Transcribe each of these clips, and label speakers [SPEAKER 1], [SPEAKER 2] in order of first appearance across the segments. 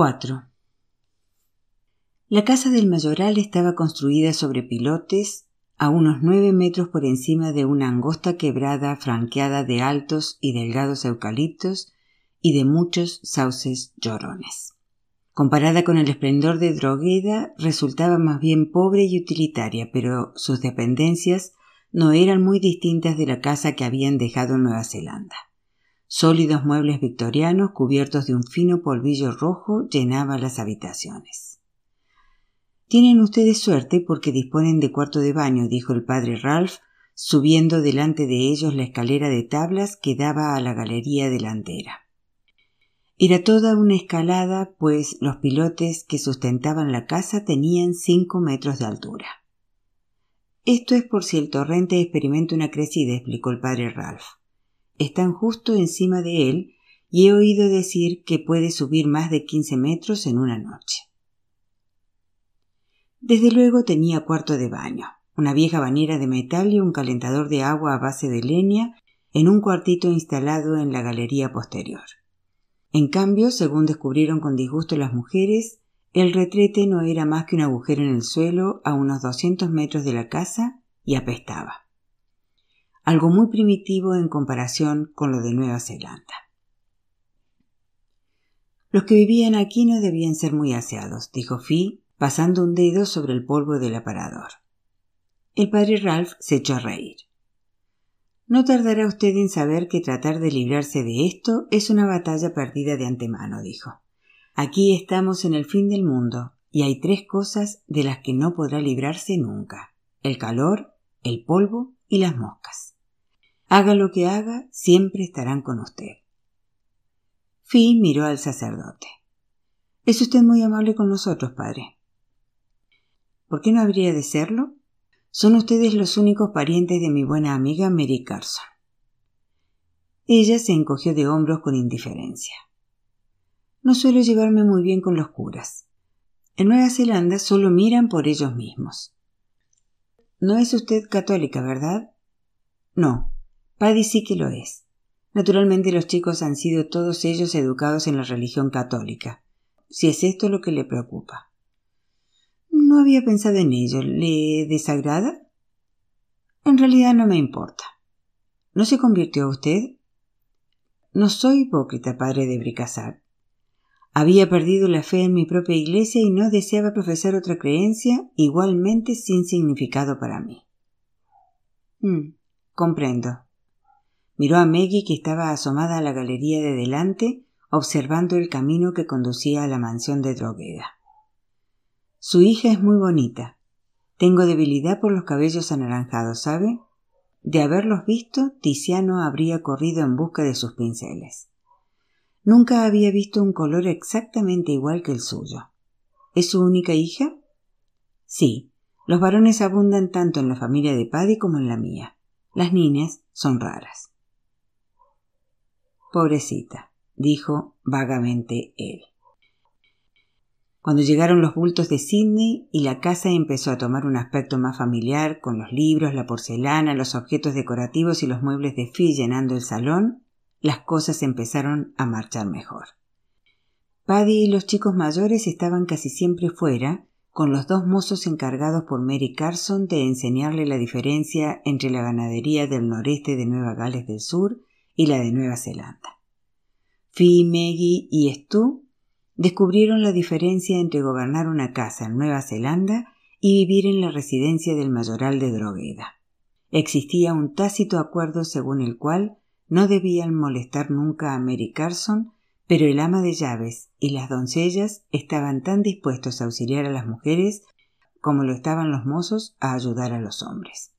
[SPEAKER 1] 4. La casa del mayoral estaba construida sobre pilotes a unos nueve metros por encima de una angosta quebrada franqueada de altos y delgados eucaliptos y de muchos sauces llorones. Comparada con el esplendor de Drogueda, resultaba más bien pobre y utilitaria, pero sus dependencias no eran muy distintas de la casa que habían dejado en Nueva Zelanda. Sólidos muebles victorianos cubiertos de un fino polvillo rojo llenaban las habitaciones. Tienen ustedes suerte porque disponen de cuarto de baño, dijo el padre Ralph, subiendo delante de ellos la escalera de tablas que daba a la galería delantera. Era toda una escalada, pues los pilotes que sustentaban la casa tenían cinco metros de altura. Esto es por si el torrente experimenta una crecida, explicó el padre Ralph están justo encima de él y he oído decir que puede subir más de quince metros en una noche. Desde luego tenía cuarto de baño, una vieja bañera de metal y un calentador de agua a base de leña en un cuartito instalado en la galería posterior. En cambio, según descubrieron con disgusto las mujeres, el retrete no era más que un agujero en el suelo a unos doscientos metros de la casa y apestaba algo muy primitivo en comparación con lo de Nueva Zelanda. Los que vivían aquí no debían ser muy aseados, dijo Fi, pasando un dedo sobre el polvo del aparador. El padre Ralph se echó a reír. No tardará usted en saber que tratar de librarse de esto es una batalla perdida de antemano, dijo. Aquí estamos en el fin del mundo, y hay tres cosas de las que no podrá librarse nunca el calor, el polvo y las moscas. Haga lo que haga, siempre estarán con usted. Fi miró al sacerdote. Es usted muy amable con nosotros, padre. ¿Por qué no habría de serlo? Son ustedes los únicos parientes de mi buena amiga Mary Carson. Ella se encogió de hombros con indiferencia. No suelo llevarme muy bien con los curas. En Nueva Zelanda solo miran por ellos mismos. No es usted católica, ¿verdad? No, Paddy sí que lo es. Naturalmente los chicos han sido todos ellos educados en la religión católica, si es esto lo que le preocupa. No había pensado en ello. ¿Le desagrada? En realidad no me importa. ¿No se convirtió usted? No soy hipócrita, padre de Bricassar. Había perdido la fe en mi propia iglesia y no deseaba profesar otra creencia igualmente sin significado para mí. Mm, comprendo. Miró a Maggie que estaba asomada a la galería de delante, observando el camino que conducía a la mansión de Drogueda. Su hija es muy bonita. Tengo debilidad por los cabellos anaranjados, ¿sabe? De haberlos visto, Tiziano habría corrido en busca de sus pinceles. Nunca había visto un color exactamente igual que el suyo. ¿Es su única hija? Sí, los varones abundan tanto en la familia de Paddy como en la mía. Las niñas son raras. Pobrecita, dijo vagamente él. Cuando llegaron los bultos de Sidney y la casa empezó a tomar un aspecto más familiar, con los libros, la porcelana, los objetos decorativos y los muebles de fi llenando el salón, las cosas empezaron a marchar mejor. Paddy y los chicos mayores estaban casi siempre fuera, con los dos mozos encargados por Mary Carson de enseñarle la diferencia entre la ganadería del noreste de Nueva Gales del Sur y la de Nueva Zelanda. Fi, Maggie y Stu descubrieron la diferencia entre gobernar una casa en Nueva Zelanda y vivir en la residencia del mayoral de Drogueda. Existía un tácito acuerdo según el cual no debían molestar nunca a Mary Carson, pero el ama de llaves y las doncellas estaban tan dispuestos a auxiliar a las mujeres como lo estaban los mozos a ayudar a los hombres.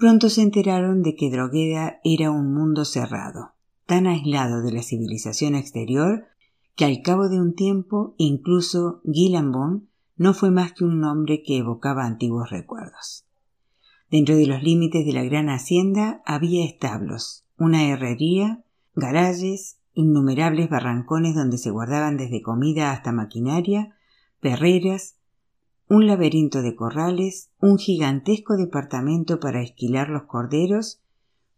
[SPEAKER 1] Pronto se enteraron de que Drogueda era un mundo cerrado, tan aislado de la civilización exterior que al cabo de un tiempo incluso Gilambon no fue más que un nombre que evocaba antiguos recuerdos. Dentro de los límites de la gran hacienda había establos, una herrería, garajes, innumerables barrancones donde se guardaban desde comida hasta maquinaria, perreras, un laberinto de corrales, un gigantesco departamento para esquilar los corderos,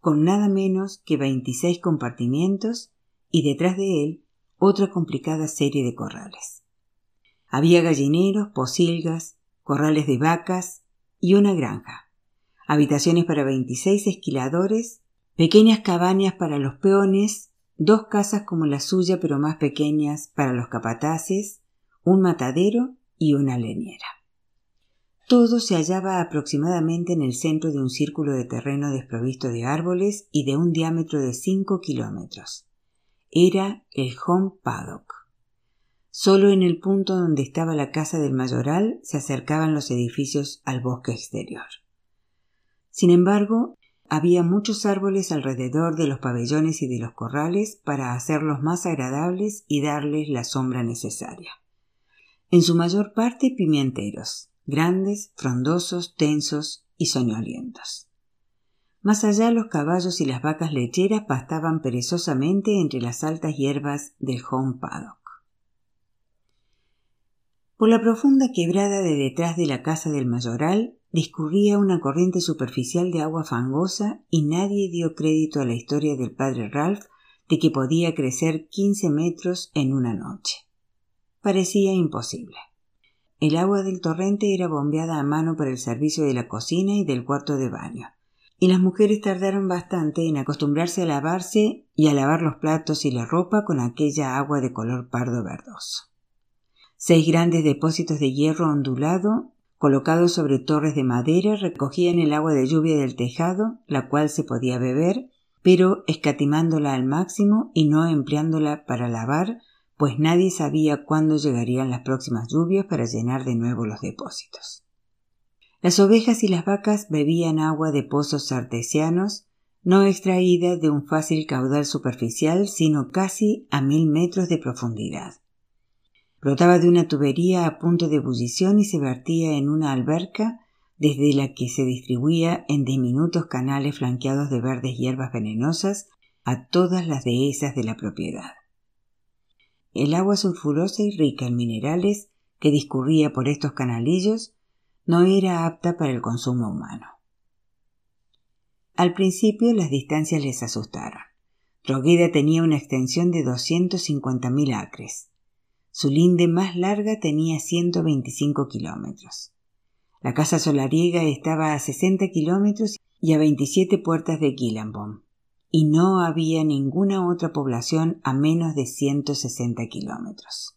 [SPEAKER 1] con nada menos que veintiséis compartimientos, y detrás de él otra complicada serie de corrales. Había gallineros, posilgas, corrales de vacas y una granja, habitaciones para veintiséis esquiladores, pequeñas cabañas para los peones, dos casas como la suya pero más pequeñas para los capataces, un matadero y una leñera. Todo se hallaba aproximadamente en el centro de un círculo de terreno desprovisto de árboles y de un diámetro de cinco kilómetros. Era el Home Paddock. Solo en el punto donde estaba la casa del mayoral se acercaban los edificios al bosque exterior. Sin embargo, había muchos árboles alrededor de los pabellones y de los corrales para hacerlos más agradables y darles la sombra necesaria. En su mayor parte pimienteros, grandes, frondosos, tensos y soñolientos. Más allá los caballos y las vacas lecheras pastaban perezosamente entre las altas hierbas del home paddock. Por la profunda quebrada de detrás de la casa del mayoral discurría una corriente superficial de agua fangosa y nadie dio crédito a la historia del padre Ralph de que podía crecer quince metros en una noche. Parecía imposible. El agua del torrente era bombeada a mano para el servicio de la cocina y del cuarto de baño, y las mujeres tardaron bastante en acostumbrarse a lavarse y a lavar los platos y la ropa con aquella agua de color pardo verdoso. Seis grandes depósitos de hierro ondulado, colocados sobre torres de madera, recogían el agua de lluvia del tejado, la cual se podía beber, pero escatimándola al máximo y no empleándola para lavar, pues nadie sabía cuándo llegarían las próximas lluvias para llenar de nuevo los depósitos. Las ovejas y las vacas bebían agua de pozos artesianos, no extraída de un fácil caudal superficial, sino casi a mil metros de profundidad. Brotaba de una tubería a punto de ebullición y se vertía en una alberca desde la que se distribuía en diminutos canales flanqueados de verdes hierbas venenosas a todas las dehesas de la propiedad. El agua sulfurosa y rica en minerales que discurría por estos canalillos no era apta para el consumo humano. Al principio las distancias les asustaron. Drogueda tenía una extensión de mil acres. Su linde más larga tenía 125 kilómetros. La casa solariega estaba a 60 kilómetros y a 27 puertas de Gillenbaum y no había ninguna otra población a menos de 160 kilómetros.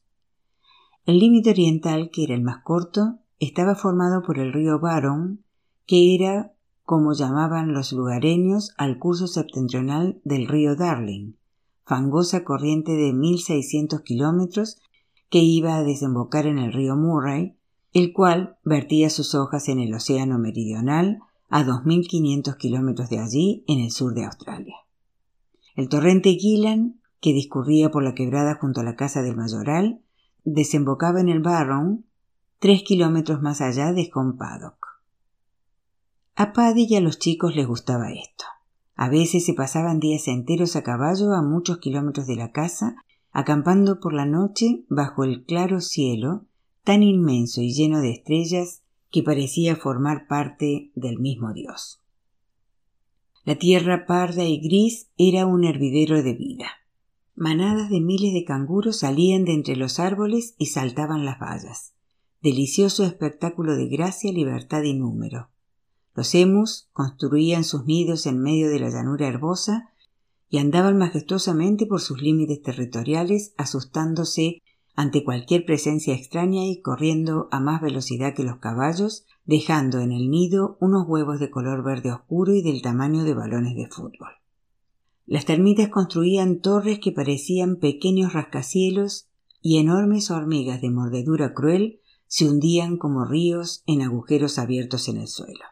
[SPEAKER 1] El límite oriental, que era el más corto, estaba formado por el río Baron, que era, como llamaban los lugareños, al curso septentrional del río Darling, fangosa corriente de 1600 kilómetros que iba a desembocar en el río Murray, el cual vertía sus hojas en el océano meridional a 2.500 kilómetros de allí en el sur de Australia. El torrente Gillan, que discurría por la quebrada junto a la casa del mayoral, desembocaba en el Barron, tres kilómetros más allá de Paddock. A Paddy y a los chicos les gustaba esto. A veces se pasaban días enteros a caballo a muchos kilómetros de la casa, acampando por la noche bajo el claro cielo, tan inmenso y lleno de estrellas que parecía formar parte del mismo Dios. La tierra parda y gris era un hervidero de vida. Manadas de miles de canguros salían de entre los árboles y saltaban las vallas. Delicioso espectáculo de gracia, libertad y número. Los emus construían sus nidos en medio de la llanura herbosa y andaban majestuosamente por sus límites territoriales, asustándose ante cualquier presencia extraña y corriendo a más velocidad que los caballos dejando en el nido unos huevos de color verde oscuro y del tamaño de balones de fútbol. Las termitas construían torres que parecían pequeños rascacielos y enormes hormigas de mordedura cruel se hundían como ríos en agujeros abiertos en el suelo.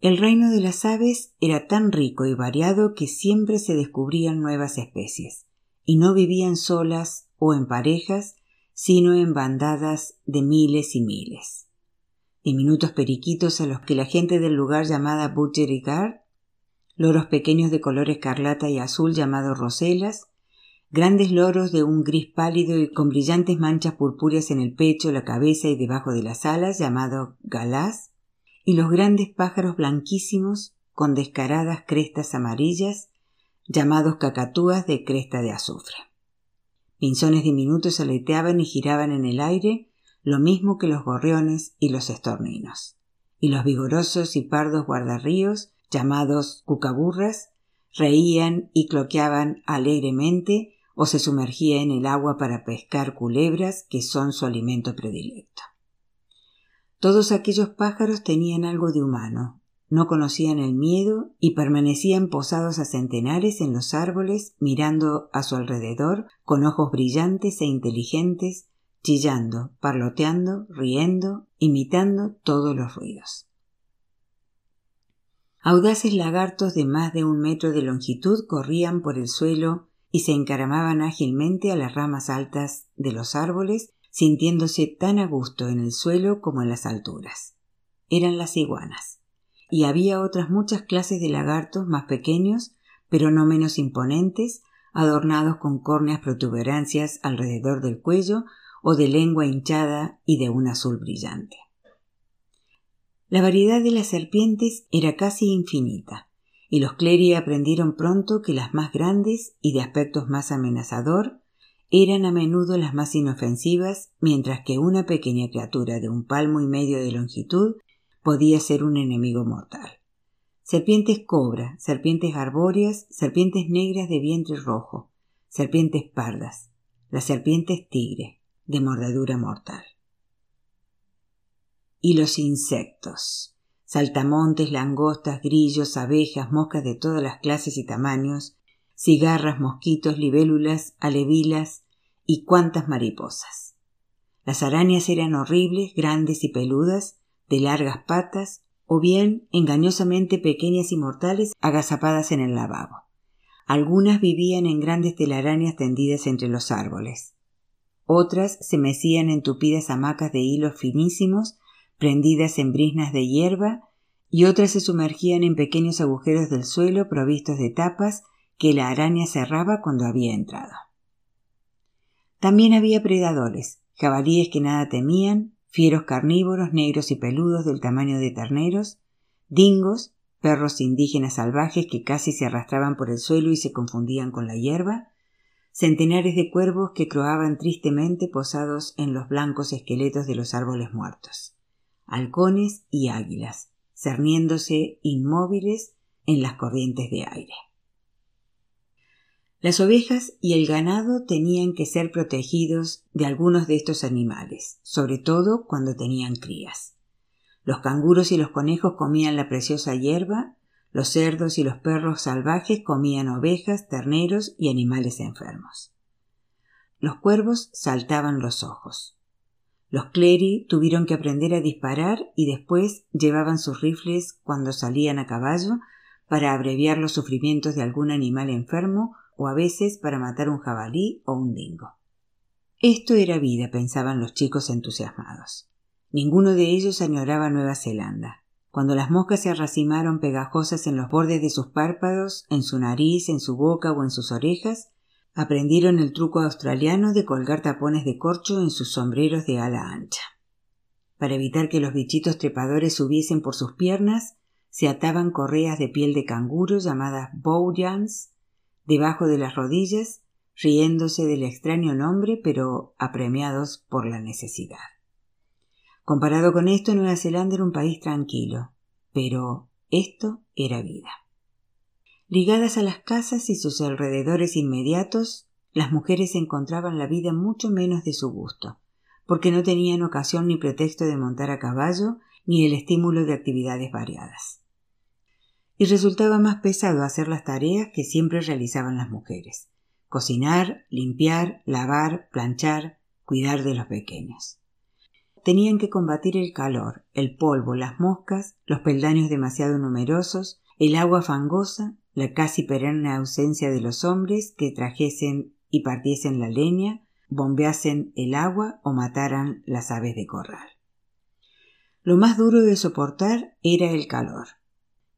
[SPEAKER 1] El reino de las aves era tan rico y variado que siempre se descubrían nuevas especies, y no vivían solas o en parejas, sino en bandadas de miles y miles diminutos periquitos a los que la gente del lugar llamada Butcher loros pequeños de color escarlata y azul llamados roselas, grandes loros de un gris pálido y con brillantes manchas purpúreas en el pecho, la cabeza y debajo de las alas llamados galás, y los grandes pájaros blanquísimos con descaradas crestas amarillas llamados cacatúas de cresta de azufre. Pinzones diminutos aleteaban y giraban en el aire, lo mismo que los gorriones y los estorninos. Y los vigorosos y pardos guardarríos, llamados cucaburras, reían y cloqueaban alegremente o se sumergía en el agua para pescar culebras que son su alimento predilecto. Todos aquellos pájaros tenían algo de humano, no conocían el miedo y permanecían posados a centenares en los árboles mirando a su alrededor con ojos brillantes e inteligentes, chillando, parloteando, riendo, imitando todos los ruidos. Audaces lagartos de más de un metro de longitud corrían por el suelo y se encaramaban ágilmente a las ramas altas de los árboles, sintiéndose tan a gusto en el suelo como en las alturas. Eran las iguanas y había otras muchas clases de lagartos más pequeños, pero no menos imponentes, adornados con córneas protuberancias alrededor del cuello o de lengua hinchada y de un azul brillante. La variedad de las serpientes era casi infinita, y los cleri aprendieron pronto que las más grandes y de aspectos más amenazador eran a menudo las más inofensivas, mientras que una pequeña criatura de un palmo y medio de longitud podía ser un enemigo mortal. Serpientes cobra, serpientes arbóreas, serpientes negras de vientre rojo, serpientes pardas, las serpientes tigre, de mordedura mortal. Y los insectos. Saltamontes, langostas, grillos, abejas, moscas de todas las clases y tamaños, cigarras, mosquitos, libélulas, alevilas y cuantas mariposas. Las arañas eran horribles, grandes y peludas, de largas patas, o bien engañosamente pequeñas y mortales agazapadas en el lavabo. Algunas vivían en grandes telarañas tendidas entre los árboles. Otras se mecían en tupidas hamacas de hilos finísimos prendidas en brisnas de hierba y otras se sumergían en pequeños agujeros del suelo provistos de tapas que la araña cerraba cuando había entrado. También había predadores, jabalíes que nada temían, fieros carnívoros negros y peludos del tamaño de terneros, dingos, perros indígenas salvajes que casi se arrastraban por el suelo y se confundían con la hierba, centenares de cuervos que croaban tristemente posados en los blancos esqueletos de los árboles muertos, halcones y águilas, cerniéndose inmóviles en las corrientes de aire. Las ovejas y el ganado tenían que ser protegidos de algunos de estos animales, sobre todo cuando tenían crías. Los canguros y los conejos comían la preciosa hierba, los cerdos y los perros salvajes comían ovejas, terneros y animales enfermos. Los cuervos saltaban los ojos. Los cleri tuvieron que aprender a disparar y después llevaban sus rifles cuando salían a caballo para abreviar los sufrimientos de algún animal enfermo o a veces para matar un jabalí o un dingo. Esto era vida, pensaban los chicos entusiasmados. Ninguno de ellos añoraba Nueva Zelanda. Cuando las moscas se arracimaron pegajosas en los bordes de sus párpados, en su nariz, en su boca o en sus orejas, aprendieron el truco australiano de colgar tapones de corcho en sus sombreros de ala ancha. Para evitar que los bichitos trepadores subiesen por sus piernas, se ataban correas de piel de canguro llamadas bowjans debajo de las rodillas, riéndose del extraño nombre, pero apremiados por la necesidad. Comparado con esto, Nueva Zelanda era un país tranquilo, pero esto era vida. Ligadas a las casas y sus alrededores inmediatos, las mujeres encontraban la vida mucho menos de su gusto, porque no tenían ocasión ni pretexto de montar a caballo ni el estímulo de actividades variadas y resultaba más pesado hacer las tareas que siempre realizaban las mujeres cocinar, limpiar, lavar, planchar, cuidar de los pequeños. Tenían que combatir el calor, el polvo, las moscas, los peldaños demasiado numerosos, el agua fangosa, la casi perenne ausencia de los hombres que trajesen y partiesen la leña, bombeasen el agua o mataran las aves de corral. Lo más duro de soportar era el calor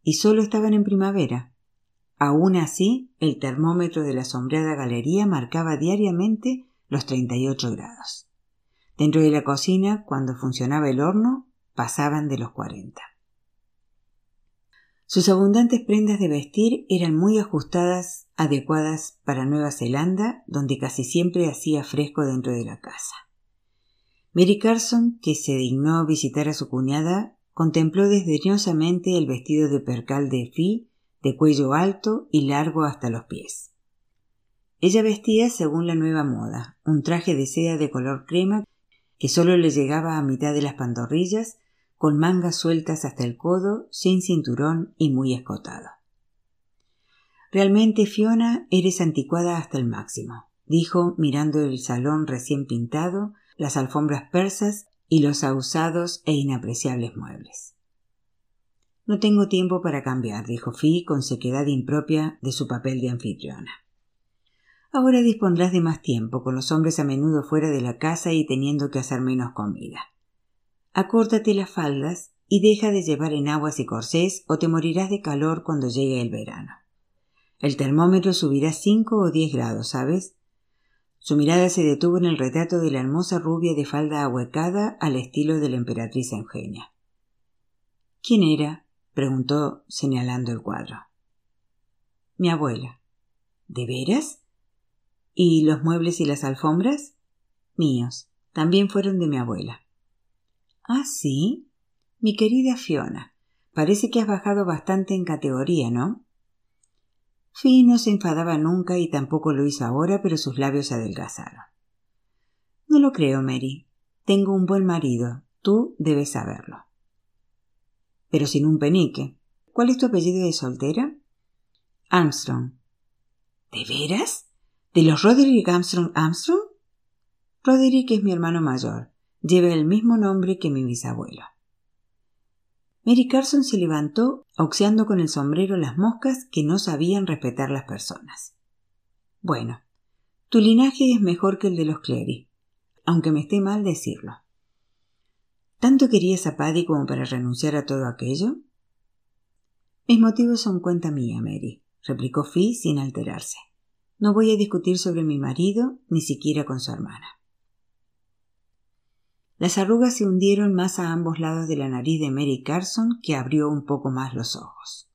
[SPEAKER 1] y solo estaban en primavera. Aún así, el termómetro de la sombreada galería marcaba diariamente los 38 grados. Dentro de la cocina, cuando funcionaba el horno, pasaban de los 40. Sus abundantes prendas de vestir eran muy ajustadas, adecuadas para Nueva Zelanda, donde casi siempre hacía fresco dentro de la casa. Mary Carson, que se dignó visitar a su cuñada, contempló desdeñosamente el vestido de percal de Fi, de cuello alto y largo hasta los pies. Ella vestía según la nueva moda, un traje de seda de color crema que solo le llegaba a mitad de las pantorrillas, con mangas sueltas hasta el codo, sin cinturón y muy escotado. Realmente, Fiona, eres anticuada hasta el máximo, dijo mirando el salón recién pintado, las alfombras persas y los ahusados e inapreciables muebles. No tengo tiempo para cambiar, dijo Fi con sequedad impropia de su papel de anfitriona. Ahora dispondrás de más tiempo, con los hombres a menudo fuera de la casa y teniendo que hacer menos comida. Acórtate las faldas y deja de llevar enaguas y corsés o te morirás de calor cuando llegue el verano. El termómetro subirá cinco o diez grados, ¿sabes? Su mirada se detuvo en el retrato de la hermosa rubia de falda ahuecada al estilo de la emperatriz Eugenia. ¿Quién era? preguntó señalando el cuadro. Mi abuela. ¿De veras? ¿Y los muebles y las alfombras? Míos. También fueron de mi abuela. Ah, sí. Mi querida Fiona. Parece que has bajado bastante en categoría, ¿no? Fi no se enfadaba nunca y tampoco lo hizo ahora, pero sus labios se adelgazaron. No lo creo, Mary. Tengo un buen marido. Tú debes saberlo. Pero sin un penique. ¿Cuál es tu apellido de soltera? Armstrong. ¿De veras? ¿De los Roderick Armstrong Armstrong? Roderick es mi hermano mayor. Lleva el mismo nombre que mi bisabuelo. Mary Carson se levantó, auxeando con el sombrero las moscas que no sabían respetar las personas. Bueno, tu linaje es mejor que el de los Clery, aunque me esté mal decirlo. ¿Tanto querías a Paddy como para renunciar a todo aquello? Mis motivos son cuenta mía, Mary, replicó Fi sin alterarse. No voy a discutir sobre mi marido, ni siquiera con su hermana. Las arrugas se hundieron más a ambos lados de la nariz de Mary Carson, que abrió un poco más los ojos.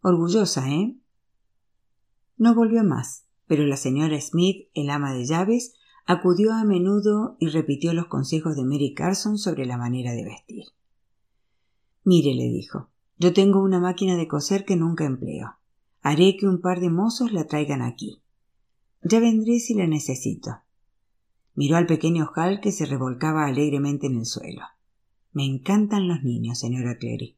[SPEAKER 1] Orgullosa, ¿eh? No volvió más, pero la señora Smith, el ama de llaves, acudió a menudo y repitió los consejos de Mary Carson sobre la manera de vestir. Mire, le dijo, yo tengo una máquina de coser que nunca empleo. Haré que un par de mozos la traigan aquí. Ya vendré si la necesito. Miró al pequeño Hal que se revolcaba alegremente en el suelo. Me encantan los niños, señora Clary.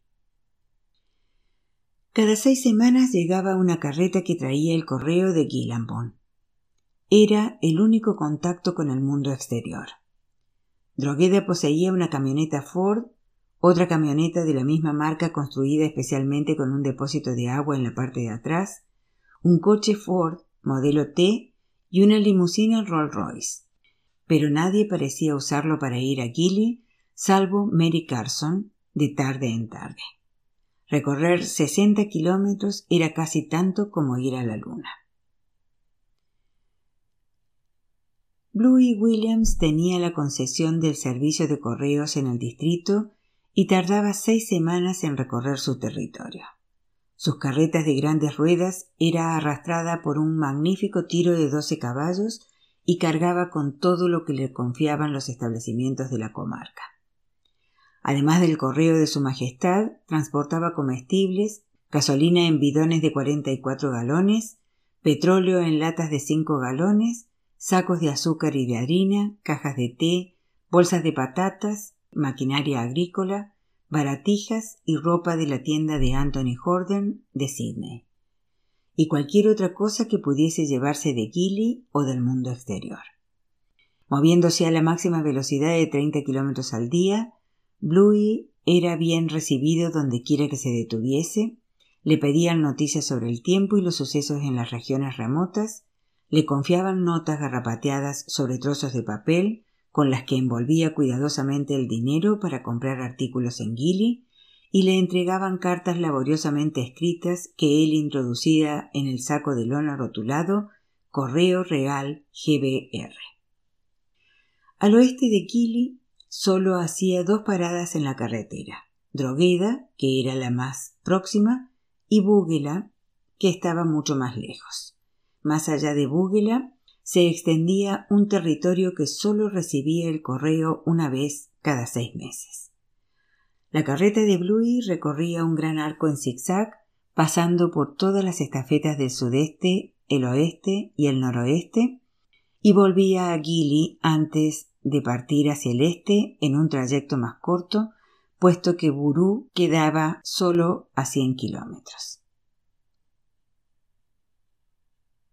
[SPEAKER 1] Cada seis semanas llegaba una carreta que traía el correo de Gillanbon. Era el único contacto con el mundo exterior. Drogueda poseía una camioneta Ford, otra camioneta de la misma marca construida especialmente con un depósito de agua en la parte de atrás, un coche Ford modelo T y una limusina Rolls Royce pero nadie parecía usarlo para ir a Gilly, salvo Mary Carson, de tarde en tarde. Recorrer sesenta kilómetros era casi tanto como ir a la luna. Bluey Williams tenía la concesión del servicio de correos en el distrito y tardaba seis semanas en recorrer su territorio. Sus carretas de grandes ruedas era arrastrada por un magnífico tiro de doce caballos y cargaba con todo lo que le confiaban los establecimientos de la comarca. Además del correo de Su Majestad, transportaba comestibles, gasolina en bidones de 44 galones, petróleo en latas de 5 galones, sacos de azúcar y de harina, cajas de té, bolsas de patatas, maquinaria agrícola, baratijas y ropa de la tienda de Anthony Jordan de Sydney y cualquier otra cosa que pudiese llevarse de Gilly o del mundo exterior. Moviéndose a la máxima velocidad de 30 kilómetros al día, Bluey era bien recibido donde quiera que se detuviese, le pedían noticias sobre el tiempo y los sucesos en las regiones remotas, le confiaban notas garrapateadas sobre trozos de papel con las que envolvía cuidadosamente el dinero para comprar artículos en Gilly y le entregaban cartas laboriosamente escritas que él introducía en el saco de lona rotulado Correo Real GBR. Al oeste de Kili solo hacía dos paradas en la carretera, Drogueda, que era la más próxima, y Búguela, que estaba mucho más lejos. Más allá de Búguela se extendía un territorio que sólo recibía el correo una vez cada seis meses. La carreta de Bluey recorría un gran arco en zigzag, pasando por todas las estafetas del sudeste, el oeste y el noroeste, y volvía a Gili antes de partir hacia el este en un trayecto más corto, puesto que Burú quedaba solo a cien kilómetros.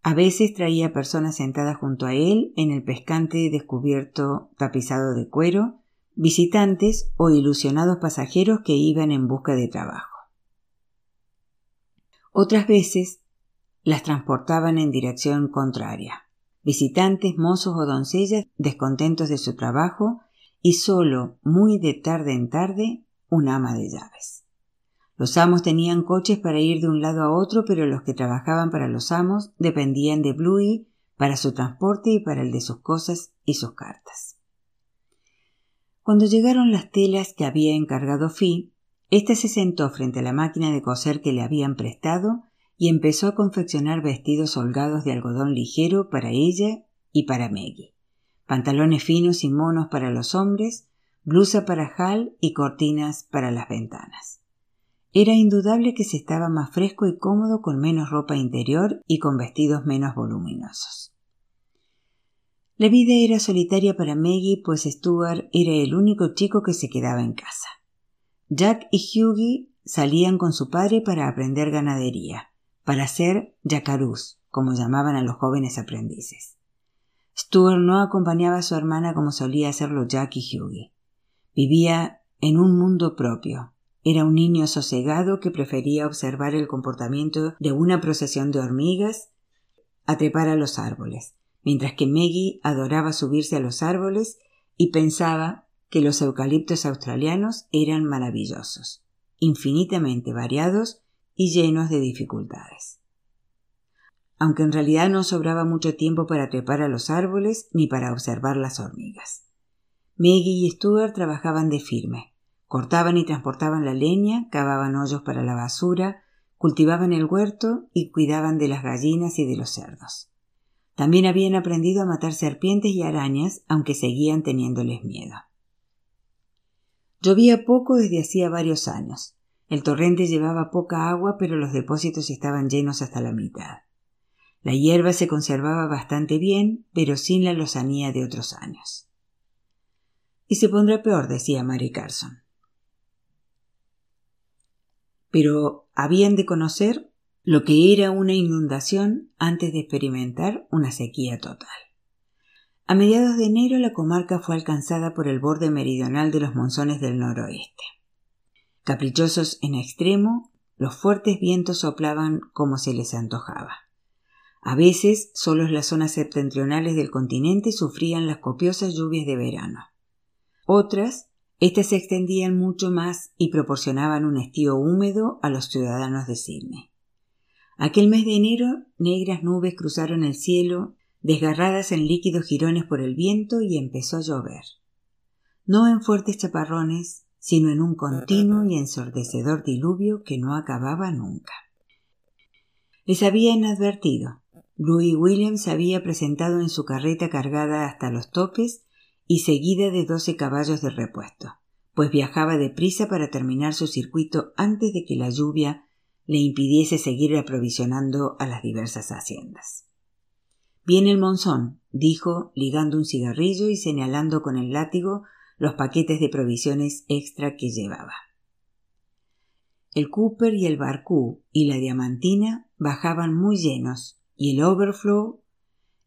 [SPEAKER 1] A veces traía personas sentadas junto a él en el pescante descubierto tapizado de cuero, visitantes o ilusionados pasajeros que iban en busca de trabajo. Otras veces las transportaban en dirección contraria. Visitantes, mozos o doncellas descontentos de su trabajo y solo muy de tarde en tarde un ama de llaves. Los amos tenían coches para ir de un lado a otro, pero los que trabajaban para los amos dependían de Bluey para su transporte y para el de sus cosas y sus cartas. Cuando llegaron las telas que había encargado Fi, éste se sentó frente a la máquina de coser que le habían prestado y empezó a confeccionar vestidos holgados de algodón ligero para ella y para Maggie, pantalones finos y monos para los hombres, blusa para Hal y cortinas para las ventanas. Era indudable que se estaba más fresco y cómodo con menos ropa interior y con vestidos menos voluminosos. La vida era solitaria para Maggie, pues Stuart era el único chico que se quedaba en casa. Jack y Hughie salían con su padre para aprender ganadería, para ser yacarús, como llamaban a los jóvenes aprendices. Stuart no acompañaba a su hermana como solía hacerlo Jack y Hughie. Vivía en un mundo propio, era un niño sosegado que prefería observar el comportamiento de una procesión de hormigas a trepar a los árboles, mientras que Maggie adoraba subirse a los árboles y pensaba que los eucaliptos australianos eran maravillosos, infinitamente variados y llenos de dificultades. Aunque en realidad no sobraba mucho tiempo para trepar a los árboles ni para observar las hormigas. Maggie y Stuart trabajaban de firme, Cortaban y transportaban la leña, cavaban hoyos para la basura, cultivaban el huerto y cuidaban de las gallinas y de los cerdos. También habían aprendido a matar serpientes y arañas, aunque seguían teniéndoles miedo. Llovía poco desde hacía varios años. El torrente llevaba poca agua, pero los depósitos estaban llenos hasta la mitad. La hierba se conservaba bastante bien, pero sin la lozanía de otros años. Y se pondrá peor, decía Mary Carson pero habían de conocer lo que era una inundación antes de experimentar una sequía total. A mediados de enero la comarca fue alcanzada por el borde meridional de los monzones del noroeste. Caprichosos en extremo, los fuertes vientos soplaban como se les antojaba. A veces, solo las zonas septentrionales del continente sufrían las copiosas lluvias de verano. Otras, estas se extendían mucho más y proporcionaban un estío húmedo a los ciudadanos de Sydney. Aquel mes de enero, negras nubes cruzaron el cielo, desgarradas en líquidos jirones por el viento, y empezó a llover. No en fuertes chaparrones, sino en un continuo y ensordecedor diluvio que no acababa nunca. Les habían advertido. Louis Williams había presentado en su carreta cargada hasta los topes y seguida de doce caballos de repuesto, pues viajaba deprisa para terminar su circuito antes de que la lluvia le impidiese seguir aprovisionando a las diversas haciendas. Viene el monzón, dijo, ligando un cigarrillo y señalando con el látigo los paquetes de provisiones extra que llevaba. El Cooper y el Barcú y la Diamantina bajaban muy llenos y el Overflow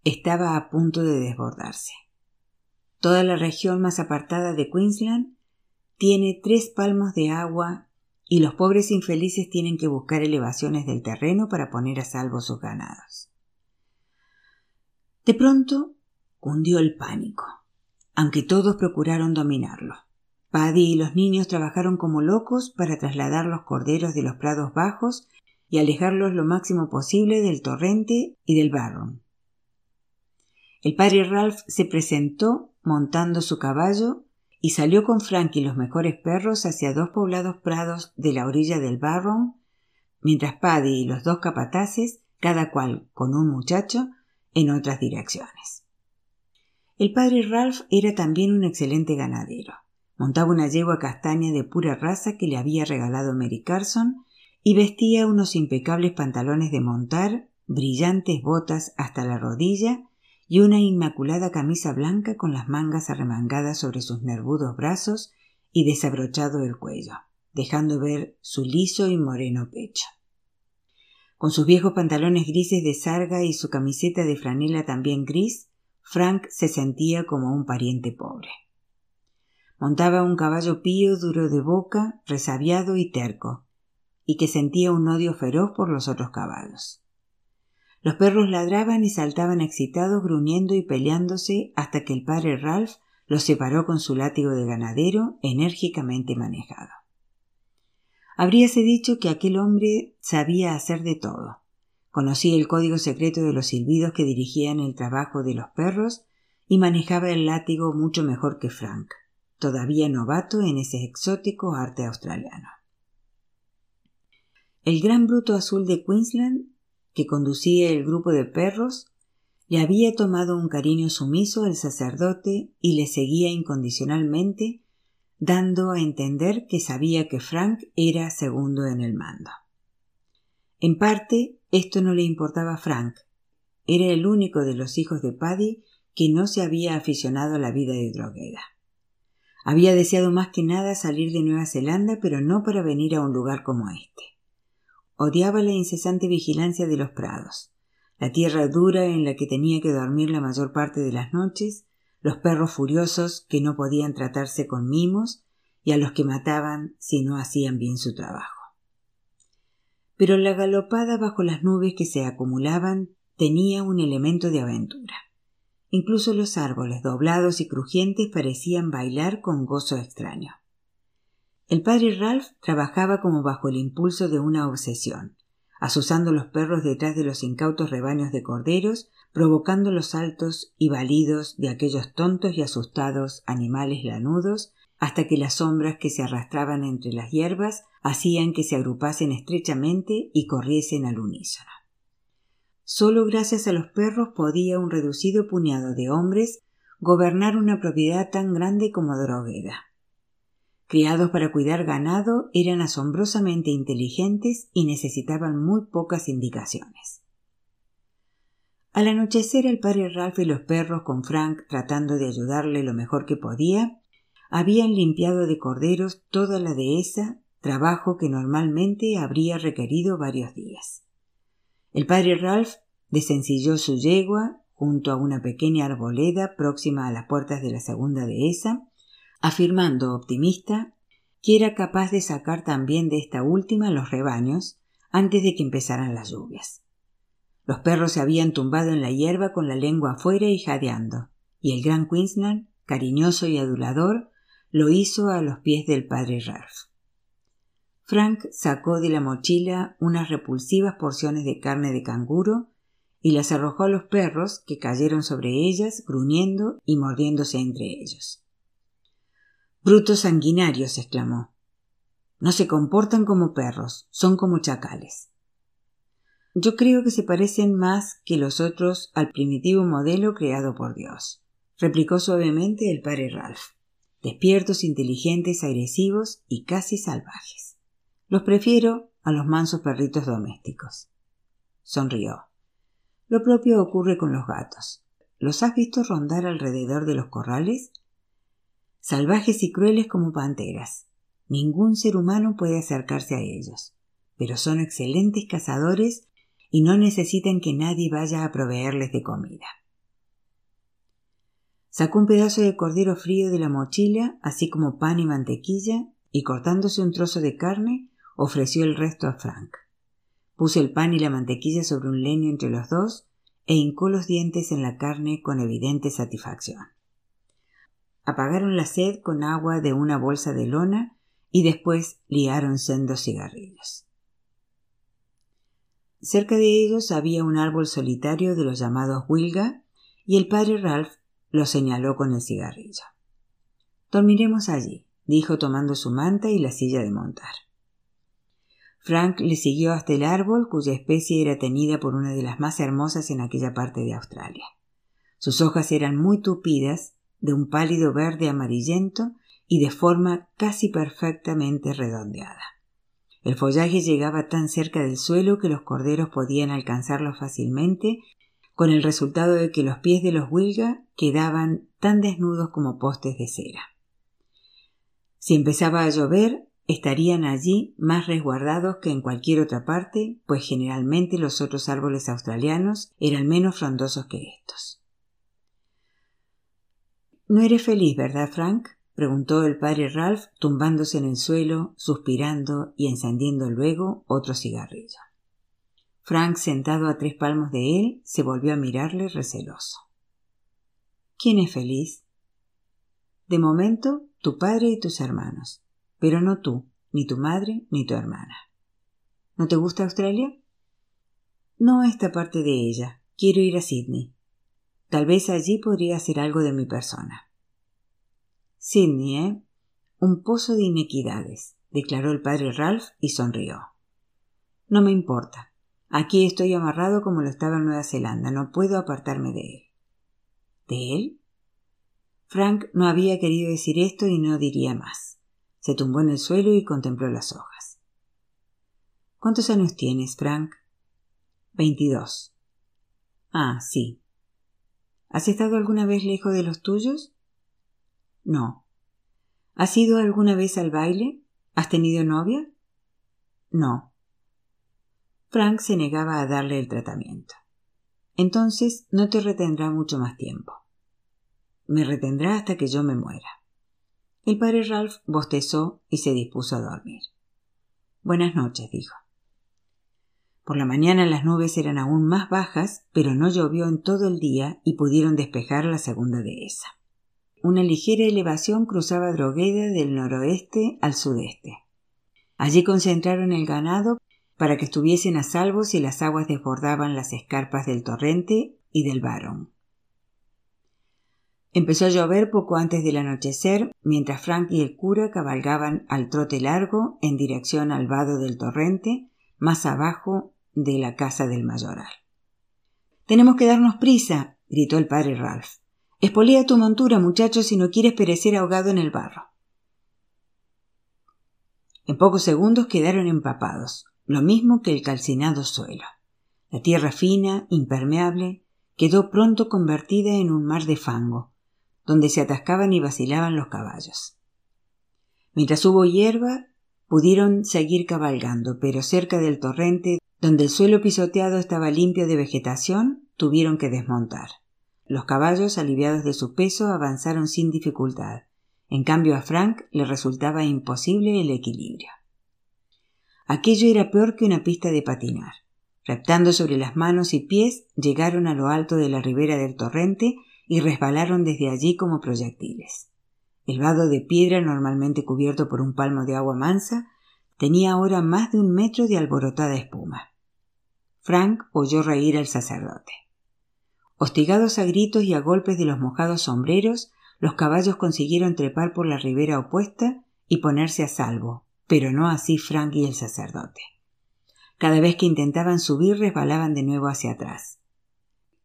[SPEAKER 1] estaba a punto de desbordarse. Toda la región más apartada de Queensland tiene tres palmos de agua y los pobres infelices tienen que buscar elevaciones del terreno para poner a salvo sus ganados. De pronto cundió el pánico, aunque todos procuraron dominarlo. Paddy y los niños trabajaron como locos para trasladar los corderos de los prados bajos y alejarlos lo máximo posible del torrente y del barro. El padre Ralph se presentó montando su caballo y salió con Frank y los mejores perros hacia dos poblados prados de la orilla del Barron, mientras Paddy y los dos capataces, cada cual con un muchacho, en otras direcciones. El padre Ralph era también un excelente ganadero. Montaba una yegua castaña de pura raza que le había regalado Mary Carson y vestía unos impecables pantalones de montar, brillantes botas hasta la rodilla y una inmaculada camisa blanca con las mangas arremangadas sobre sus nervudos brazos y desabrochado el cuello, dejando ver su liso y moreno pecho. Con sus viejos pantalones grises de sarga y su camiseta de franela también gris, Frank se sentía como un pariente pobre. Montaba un caballo pío, duro de boca, resabiado y terco, y que sentía un odio feroz por los otros caballos. Los perros ladraban y saltaban excitados, gruñendo y peleándose hasta que el padre Ralph los separó con su látigo de ganadero enérgicamente manejado. Habríase dicho que aquel hombre sabía hacer de todo. Conocía el código secreto de los silbidos que dirigían el trabajo de los perros y manejaba el látigo mucho mejor que Frank, todavía novato en ese exótico arte australiano. El gran bruto azul de Queensland que conducía el grupo de perros, le había tomado un cariño sumiso al sacerdote y le seguía incondicionalmente, dando a entender que sabía que Frank era segundo en el mando. En parte, esto no le importaba a Frank. Era el único de los hijos de Paddy que no se había aficionado a la vida de droguera. Había deseado más que nada salir de Nueva Zelanda, pero no para venir a un lugar como este. Odiaba la incesante vigilancia de los prados, la tierra dura en la que tenía que dormir la mayor parte de las noches, los perros furiosos que no podían tratarse con mimos y a los que mataban si no hacían bien su trabajo. Pero la galopada bajo las nubes que se acumulaban tenía un elemento de aventura. Incluso los árboles doblados y crujientes parecían bailar con gozo extraño. El padre Ralph trabajaba como bajo el impulso de una obsesión, asusando los perros detrás de los incautos rebaños de corderos, provocando los saltos y balidos de aquellos tontos y asustados animales lanudos, hasta que las sombras que se arrastraban entre las hierbas hacían que se agrupasen estrechamente y corriesen al unísono. Solo gracias a los perros podía un reducido puñado de hombres gobernar una propiedad tan grande como Drogueda criados para cuidar ganado, eran asombrosamente inteligentes y necesitaban muy pocas indicaciones. Al anochecer el padre Ralph y los perros, con Frank tratando de ayudarle lo mejor que podía, habían limpiado de corderos toda la dehesa, trabajo que normalmente habría requerido varios días. El padre Ralph desencilló su yegua junto a una pequeña arboleda próxima a las puertas de la segunda dehesa afirmando optimista que era capaz de sacar también de esta última los rebaños antes de que empezaran las lluvias. Los perros se habían tumbado en la hierba con la lengua afuera y jadeando, y el gran Queensland, cariñoso y adulador, lo hizo a los pies del padre Ralph. Frank sacó de la mochila unas repulsivas porciones de carne de canguro y las arrojó a los perros que cayeron sobre ellas, gruñendo y mordiéndose entre ellos. Brutos sanguinarios, exclamó. No se comportan como perros, son como chacales. Yo creo que se parecen más que los otros al primitivo modelo creado por Dios, replicó suavemente el padre Ralph. Despiertos, inteligentes, agresivos y casi salvajes. Los prefiero a los mansos perritos domésticos. Sonrió. Lo propio ocurre con los gatos. ¿Los has visto rondar alrededor de los corrales? Salvajes y crueles como panteras. Ningún ser humano puede acercarse a ellos, pero son excelentes cazadores y no necesitan que nadie vaya a proveerles de comida. Sacó un pedazo de cordero frío de la mochila, así como pan y mantequilla, y cortándose un trozo de carne, ofreció el resto a Frank. Puso el pan y la mantequilla sobre un leño entre los dos e hincó los dientes en la carne con evidente satisfacción. Apagaron la sed con agua de una bolsa de lona y después liaron sendos cigarrillos. Cerca de ellos había un árbol solitario de los llamados Wilga y el padre Ralph lo señaló con el cigarrillo. Dormiremos allí, dijo tomando su manta y la silla de montar. Frank le siguió hasta el árbol cuya especie era tenida por una de las más hermosas en aquella parte de Australia. Sus hojas eran muy tupidas, de un pálido verde amarillento y de forma casi perfectamente redondeada. El follaje llegaba tan cerca del suelo que los corderos podían alcanzarlo fácilmente, con el resultado de que los pies de los Wilga quedaban tan desnudos como postes de cera. Si empezaba a llover, estarían allí más resguardados que en cualquier otra parte, pues generalmente los otros árboles australianos eran menos frondosos que estos. No eres feliz, ¿verdad, Frank? preguntó el padre Ralph, tumbándose en el suelo, suspirando y encendiendo luego otro cigarrillo. Frank, sentado a tres palmos de él, se volvió a mirarle receloso. ¿Quién es feliz? De momento, tu padre y tus hermanos pero no tú, ni tu madre, ni tu hermana. ¿No te gusta Australia? No esta parte de ella. Quiero ir a Sydney. Tal vez allí podría hacer algo de mi persona. Sydney, ¿eh? Un pozo de inequidades, declaró el padre Ralph y sonrió. No me importa. Aquí estoy amarrado como lo estaba en Nueva Zelanda. No puedo apartarme de él. ¿De él? Frank no había querido decir esto y no diría más. Se tumbó en el suelo y contempló las hojas. ¿Cuántos años tienes, Frank? Veintidós. Ah, sí. ¿Has estado alguna vez lejos de los tuyos? No. ¿Has ido alguna vez al baile? ¿Has tenido novia? No. Frank se negaba a darle el tratamiento. Entonces no te retendrá mucho más tiempo. Me retendrá hasta que yo me muera. El padre Ralph bostezó y se dispuso a dormir. Buenas noches, dijo. Por la mañana las nubes eran aún más bajas, pero no llovió en todo el día y pudieron despejar la segunda dehesa. Una ligera elevación cruzaba Drogueda del noroeste al sudeste. Allí concentraron el ganado para que estuviesen a salvo si las aguas desbordaban las escarpas del torrente y del Barón. Empezó a llover poco antes del anochecer, mientras Frank y el cura cabalgaban al trote largo en dirección al vado del torrente, más abajo de la casa del mayoral. Tenemos que darnos prisa, gritó el padre Ralph. Espolea tu montura, muchacho, si no quieres perecer ahogado en el barro. En pocos segundos quedaron empapados, lo mismo que el calcinado suelo. La tierra fina, impermeable, quedó pronto convertida en un mar de fango, donde se atascaban y vacilaban los caballos. Mientras hubo hierba, pudieron seguir cabalgando, pero cerca del torrente, donde el suelo pisoteado estaba limpio de vegetación, tuvieron que desmontar. Los caballos, aliviados de su peso, avanzaron sin dificultad. En cambio a Frank le resultaba imposible el equilibrio. Aquello era peor que una pista de patinar. Reptando sobre las manos y pies, llegaron a lo alto de la ribera del torrente y resbalaron desde allí como proyectiles. El vado de piedra, normalmente cubierto por un palmo de agua mansa, tenía ahora más de un metro de alborotada espuma. Frank oyó reír al sacerdote. Hostigados a gritos y a golpes de los mojados sombreros, los caballos consiguieron trepar por la ribera opuesta y ponerse a salvo, pero no así Frank y el sacerdote. Cada vez que intentaban subir resbalaban de nuevo hacia atrás.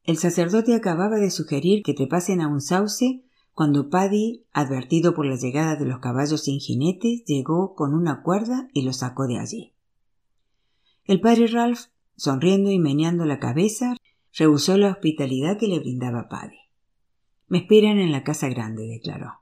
[SPEAKER 1] El sacerdote acababa de sugerir que trepasen a un sauce cuando Paddy, advertido por la llegada de los caballos sin jinete, llegó con una cuerda y los sacó de allí. El padre Ralph, sonriendo y meneando la cabeza, rehusó la hospitalidad que le brindaba Paddy. Me esperan en la casa grande, declaró.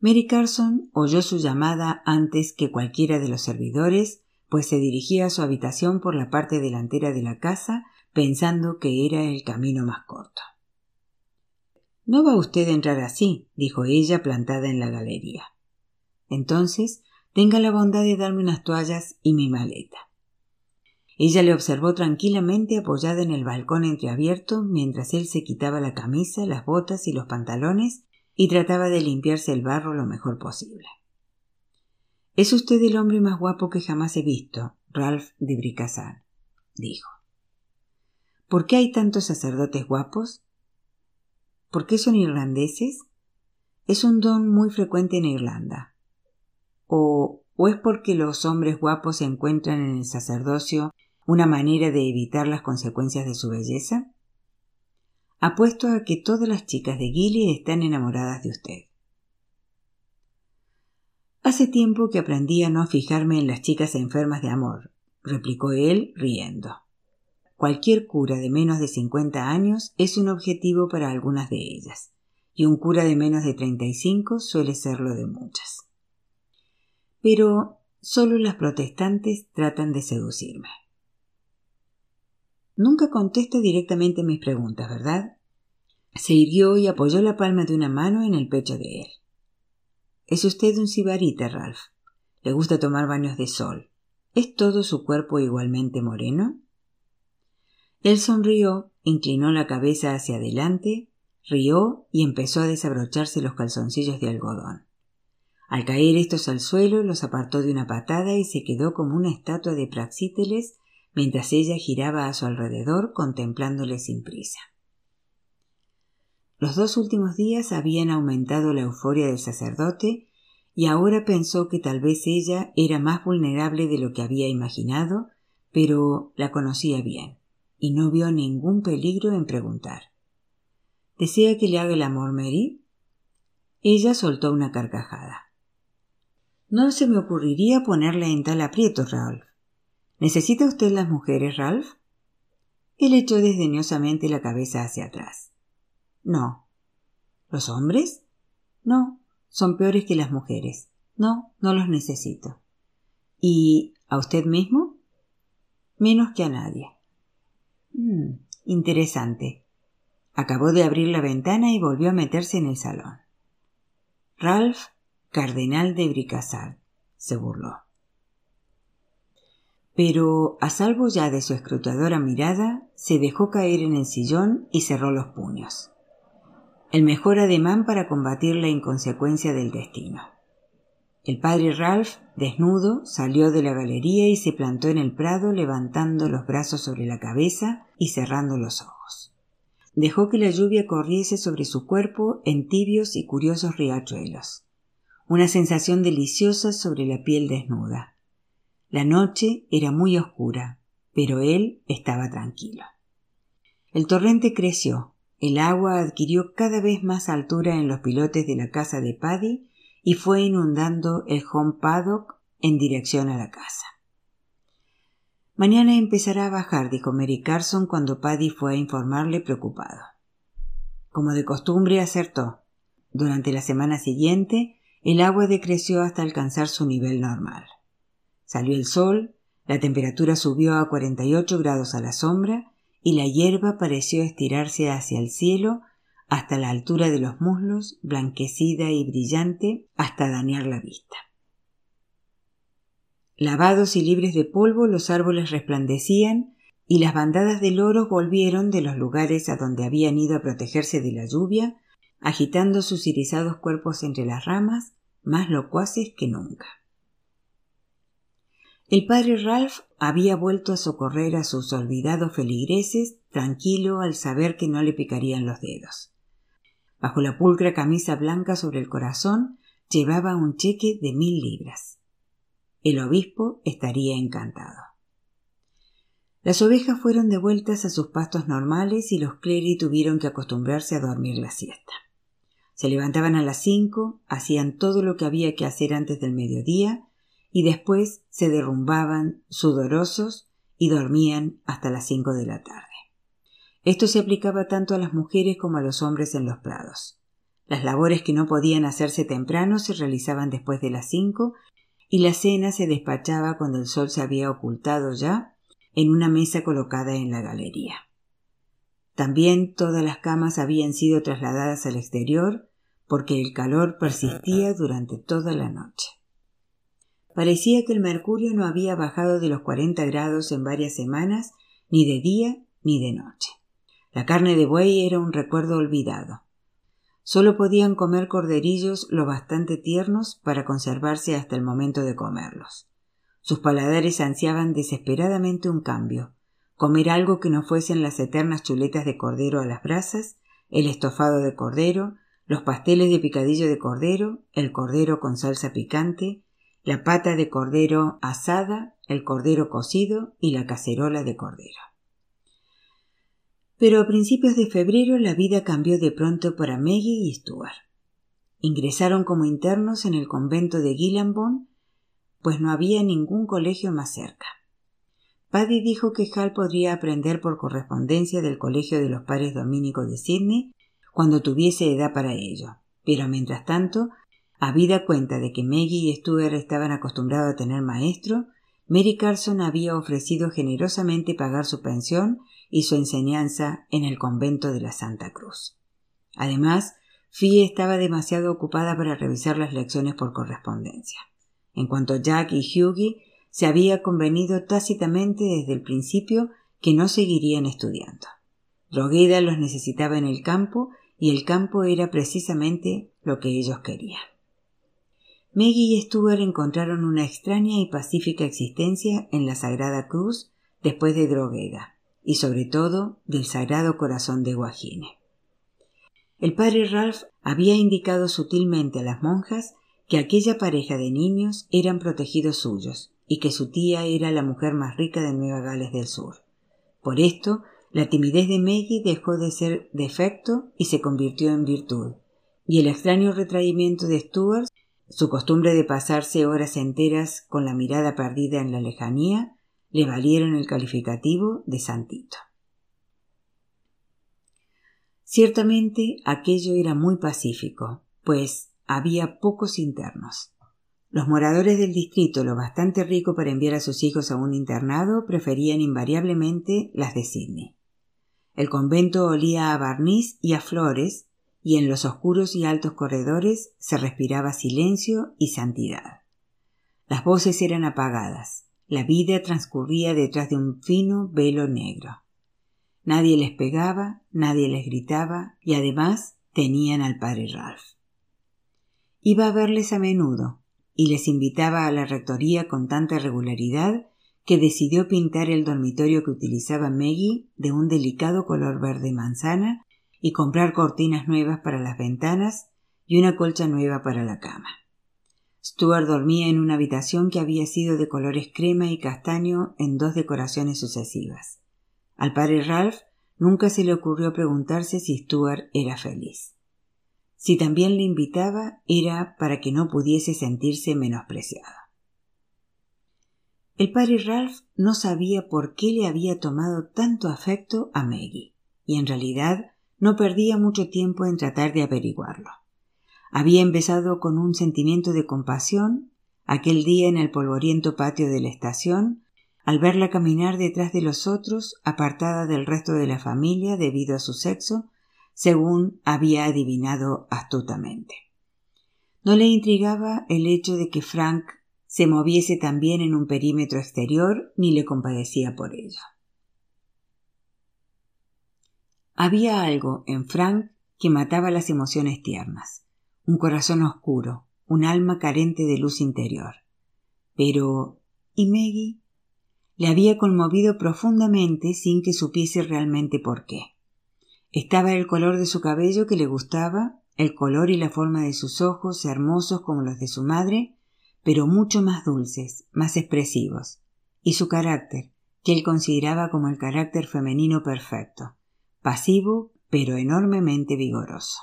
[SPEAKER 1] Mary Carson oyó su llamada antes que cualquiera de los servidores, pues se dirigía a su habitación por la parte delantera de la casa pensando que era el camino más corto. No va usted a entrar así, dijo ella plantada en la galería. Entonces, tenga la bondad de darme unas toallas y mi maleta. Ella le observó tranquilamente apoyada en el balcón entreabierto mientras él se quitaba la camisa, las botas y los pantalones y trataba de limpiarse el barro lo mejor posible. Es usted el hombre más guapo que jamás he visto, Ralph de Bricassar, dijo. ¿Por qué hay tantos sacerdotes guapos? ¿Por qué son irlandeses? Es un don muy frecuente en Irlanda. O, o es porque los hombres guapos encuentran en el sacerdocio una manera de evitar las consecuencias de su belleza. Apuesto a que todas las chicas de Gilly están enamoradas de usted. Hace tiempo que aprendí a no fijarme en las chicas enfermas de amor, replicó él riendo. Cualquier cura de menos de cincuenta años es un objetivo para algunas de ellas, y un cura de menos de treinta y cinco suele serlo de muchas. Pero solo las protestantes tratan de seducirme. Nunca contesta directamente mis preguntas, ¿verdad? Se irguió y apoyó la palma de una mano en el pecho de él. Es usted un sibarita, Ralph. Le gusta tomar baños de sol. ¿Es todo su cuerpo igualmente moreno? Él sonrió, inclinó la cabeza hacia adelante, rió y empezó a desabrocharse los calzoncillos de algodón. Al caer estos al suelo, los apartó de una patada y se quedó como una estatua de Praxíteles mientras ella giraba a su alrededor contemplándole sin prisa. Los dos últimos días habían aumentado la euforia del sacerdote y ahora pensó que tal vez ella era más vulnerable de lo que había imaginado, pero la conocía bien y no vio ningún peligro en preguntar. ¿Desea que le haga el amor, Mary? Ella soltó una carcajada. No se me ocurriría ponerle en tal aprieto, Ralph. ¿Necesita usted las mujeres, Ralph? Él echó desdeñosamente la cabeza hacia atrás. No. ¿Los hombres? No, son peores que las mujeres. No, no los necesito. ¿Y a usted mismo? Menos que a nadie. Mm, interesante. Acabó de abrir la ventana y volvió a meterse en el salón. Ralph, cardenal de Bricassard, se burló pero a salvo ya de su escrutadora mirada, se dejó caer en el sillón y cerró los puños. El mejor ademán para combatir la inconsecuencia del destino. El padre Ralph, desnudo, salió de la galería y se plantó en el prado levantando los brazos sobre la cabeza y cerrando los ojos. Dejó que la lluvia corriese sobre su cuerpo en tibios y curiosos riachuelos. Una sensación deliciosa sobre la piel desnuda la noche era muy oscura, pero él estaba tranquilo. El torrente creció, el agua adquirió cada vez más altura en los pilotes de la casa de Paddy y fue inundando el home paddock en dirección a la casa. Mañana empezará a bajar, dijo Mary Carson cuando Paddy fue a informarle preocupado. Como de costumbre acertó. Durante la semana siguiente, el agua decreció hasta alcanzar su nivel normal. Salió el sol, la temperatura subió a 48 grados a la sombra y la hierba pareció estirarse hacia el cielo hasta la altura de los muslos, blanquecida y brillante hasta dañar la vista. Lavados y libres de polvo, los árboles resplandecían y las bandadas de loros volvieron de los lugares a donde habían ido a protegerse de la lluvia, agitando sus irisados cuerpos entre las ramas, más locuaces que nunca. El padre Ralph había vuelto a socorrer a sus olvidados feligreses, tranquilo al saber que no le picarían los dedos. Bajo la pulcra camisa blanca sobre el corazón llevaba un cheque de mil libras. El obispo estaría encantado. Las ovejas fueron devueltas a sus pastos normales y los cleri tuvieron que acostumbrarse a dormir la siesta. Se levantaban a las cinco, hacían todo lo que había que hacer antes del mediodía y después se derrumbaban sudorosos y dormían hasta las cinco de la tarde. Esto se aplicaba tanto a las mujeres como a los hombres en los prados. Las labores que no podían hacerse temprano se realizaban después de las cinco y la cena se despachaba cuando el sol se había ocultado ya en una mesa colocada en la galería. También todas las camas habían sido trasladadas al exterior porque el calor persistía durante toda la noche. Parecía que el mercurio no había bajado de los cuarenta grados en varias semanas, ni de día ni de noche. La carne de buey era un recuerdo olvidado. Solo podían comer corderillos lo bastante tiernos para conservarse hasta el momento de comerlos. Sus paladares ansiaban desesperadamente un cambio, comer algo que no fuesen las eternas chuletas de cordero a las brasas, el estofado de cordero, los pasteles de picadillo de cordero, el cordero con salsa picante, la pata de cordero asada, el cordero cocido y la cacerola de cordero. Pero a principios de febrero la vida cambió de pronto para Maggie y Stuart. Ingresaron como internos en el convento de Gillanbone, pues no había ningún colegio más cerca. Paddy dijo que Hal podría aprender por correspondencia del colegio de los padres dominicos de Sydney cuando tuviese edad para ello, pero mientras tanto, habida cuenta de que Maggie y Stuart estaban acostumbrados a tener maestro, Mary Carson había ofrecido generosamente pagar su pensión y su enseñanza en el convento de la Santa Cruz. Además, Fee estaba demasiado ocupada para revisar las lecciones por correspondencia. En cuanto a Jack y Hughie, se había convenido tácitamente desde el principio que no seguirían estudiando. Drogueda los necesitaba en el campo y el campo era precisamente lo que ellos querían. Maggie y Stuart encontraron una extraña y pacífica existencia en la Sagrada Cruz después de Drogueda, y sobre todo del Sagrado Corazón de Guajine. El padre Ralph había indicado sutilmente a las monjas que aquella pareja de niños eran protegidos suyos y que su tía era la mujer más rica de Nueva Gales del Sur. Por esto, la timidez de Maggie dejó de ser defecto y se convirtió en virtud, y el extraño retraimiento de Stuart su costumbre de pasarse horas enteras con la mirada perdida en la lejanía le valieron el calificativo de santito. Ciertamente aquello era muy pacífico, pues había pocos internos. Los moradores del distrito, lo bastante rico para enviar a sus hijos a un internado, preferían invariablemente las de Sydney. El convento olía a barniz y a flores, y en los oscuros y altos corredores se respiraba silencio y santidad. Las voces eran apagadas, la vida transcurría detrás de un fino velo negro. Nadie les pegaba, nadie les gritaba, y además tenían al padre Ralph. Iba a verles a menudo, y les invitaba a la rectoría con tanta regularidad que decidió pintar el dormitorio que utilizaba Maggie de un delicado color verde manzana y comprar cortinas nuevas para las ventanas y una colcha nueva para la cama. Stuart dormía en una habitación que había sido de colores crema y castaño en dos decoraciones sucesivas. Al padre Ralph nunca se le ocurrió preguntarse si Stuart era feliz. Si también le invitaba era para que no pudiese sentirse menospreciado. El padre Ralph no sabía por qué le había tomado tanto afecto a Maggie, y en realidad no perdía mucho tiempo en tratar de averiguarlo. Había empezado con un sentimiento de compasión aquel día en el polvoriento patio de la estación, al verla caminar detrás de los otros, apartada del resto de la familia debido a su sexo, según había adivinado astutamente. No le intrigaba el hecho de que Frank se moviese también en un perímetro exterior, ni le compadecía por ello. Había algo en Frank que mataba las emociones tiernas, un corazón oscuro, un alma carente de luz interior. Pero ¿y Maggie? Le había conmovido profundamente sin que supiese realmente por qué. Estaba el color de su cabello que le gustaba, el color y la forma de sus ojos hermosos como los de su madre, pero mucho más dulces, más expresivos, y su carácter, que él consideraba como el carácter femenino perfecto, pasivo pero enormemente vigoroso.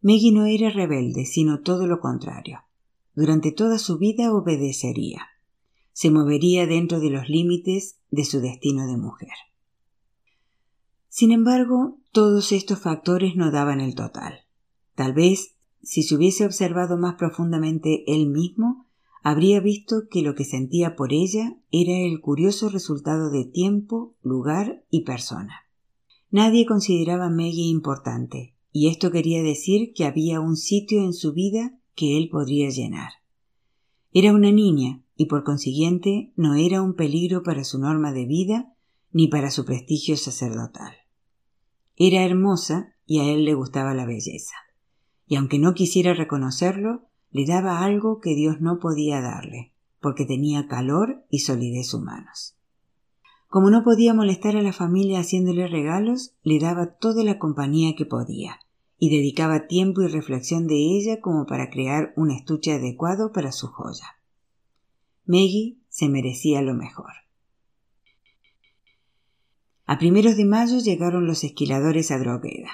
[SPEAKER 1] Maggie no era rebelde, sino todo lo contrario. Durante toda su vida obedecería. Se movería dentro de los límites de su destino de mujer. Sin embargo, todos estos factores no daban el total. Tal vez, si se hubiese observado más profundamente él mismo, habría visto que lo que sentía por ella era el curioso resultado de tiempo, lugar y persona. Nadie consideraba a Maggie importante, y esto quería decir que había un sitio en su vida que él podría llenar. Era una niña, y por consiguiente no era un peligro para su norma de vida ni para su prestigio sacerdotal. Era hermosa y a él le gustaba la belleza. Y aunque no quisiera reconocerlo, le daba algo que Dios no podía darle, porque tenía calor y solidez humanos. Como no podía molestar a la familia haciéndole regalos, le daba toda la compañía que podía, y dedicaba tiempo y reflexión de ella como para crear un estuche adecuado para su joya. Maggie se merecía lo mejor. A primeros de mayo llegaron los esquiladores a Drogheda.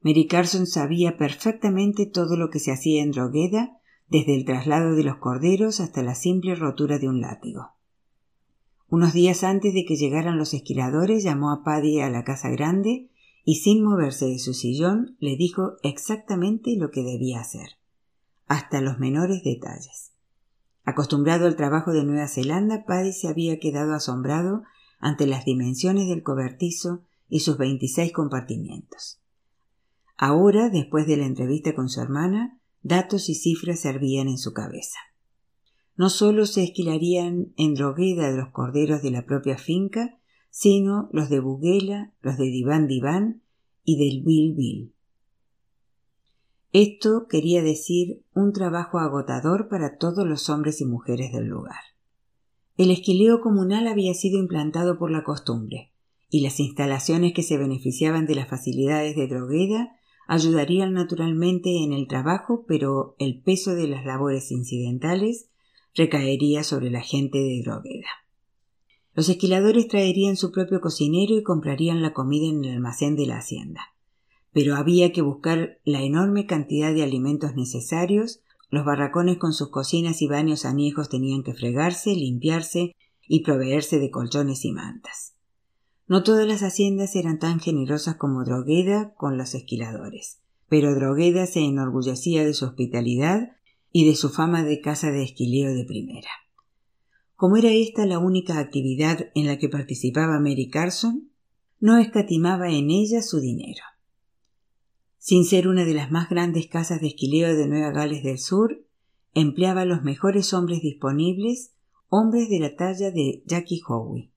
[SPEAKER 1] Mary Carson sabía perfectamente todo lo que se hacía en Drogheda, desde el traslado de los corderos hasta la simple rotura de un látigo. Unos días antes de que llegaran los esquiladores llamó a Paddy a la casa grande y sin moverse de su sillón le dijo exactamente lo que debía hacer, hasta los menores detalles. Acostumbrado al trabajo de Nueva Zelanda, Paddy se había quedado asombrado ante las dimensiones del cobertizo y sus veintiséis compartimientos. Ahora, después de la entrevista con su hermana, datos y cifras servían en su cabeza. No solo se esquilarían en drogueda los corderos de la propia finca, sino los de Buguela, los de Diván Diván y del Bill Bill. Esto quería decir un trabajo agotador para todos los hombres y mujeres del lugar. El esquileo comunal había sido implantado por la costumbre, y las instalaciones que se beneficiaban de las facilidades de Drogueda ayudarían naturalmente en el trabajo, pero el peso de las labores incidentales recaería sobre la gente de Drogueda. Los esquiladores traerían su propio cocinero y comprarían la comida en el almacén de la hacienda. Pero había que buscar la enorme cantidad de alimentos necesarios, los barracones con sus cocinas y baños añejos tenían que fregarse, limpiarse y proveerse de colchones y mantas. No todas las haciendas eran tan generosas como Drogueda con los esquiladores, pero Drogueda se enorgullecía de su hospitalidad y de su fama de casa de esquileo de primera. Como era esta la única actividad en la que participaba Mary Carson, no escatimaba en ella su dinero. Sin ser una de las más grandes casas de esquileo de Nueva Gales del Sur, empleaba los mejores hombres disponibles, hombres de la talla de Jackie Howe.